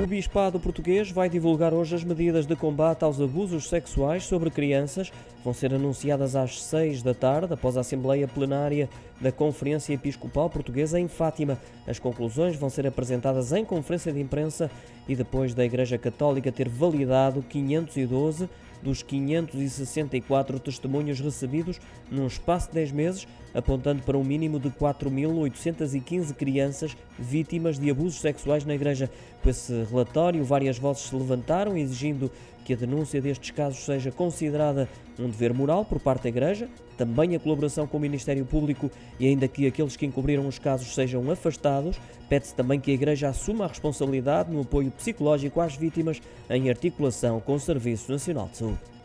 O Bispado Português vai divulgar hoje as medidas de combate aos abusos sexuais sobre crianças. Vão ser anunciadas às 6 da tarde, após a Assembleia Plenária da Conferência Episcopal Portuguesa em Fátima. As conclusões vão ser apresentadas em conferência de imprensa e depois da Igreja Católica ter validado 512 dos 564 testemunhos recebidos num espaço de 10 meses, apontando para um mínimo de 4.815 crianças vítimas de abusos sexuais na Igreja. Com esse relatório, várias vozes se levantaram exigindo que a denúncia destes casos seja considerada um dever moral por parte da Igreja, também a colaboração com o Ministério Público e ainda que aqueles que encobriram os casos sejam afastados, pede-se também que a Igreja assuma a responsabilidade no apoio psicológico às vítimas em articulação com o Serviço Nacional de Saúde.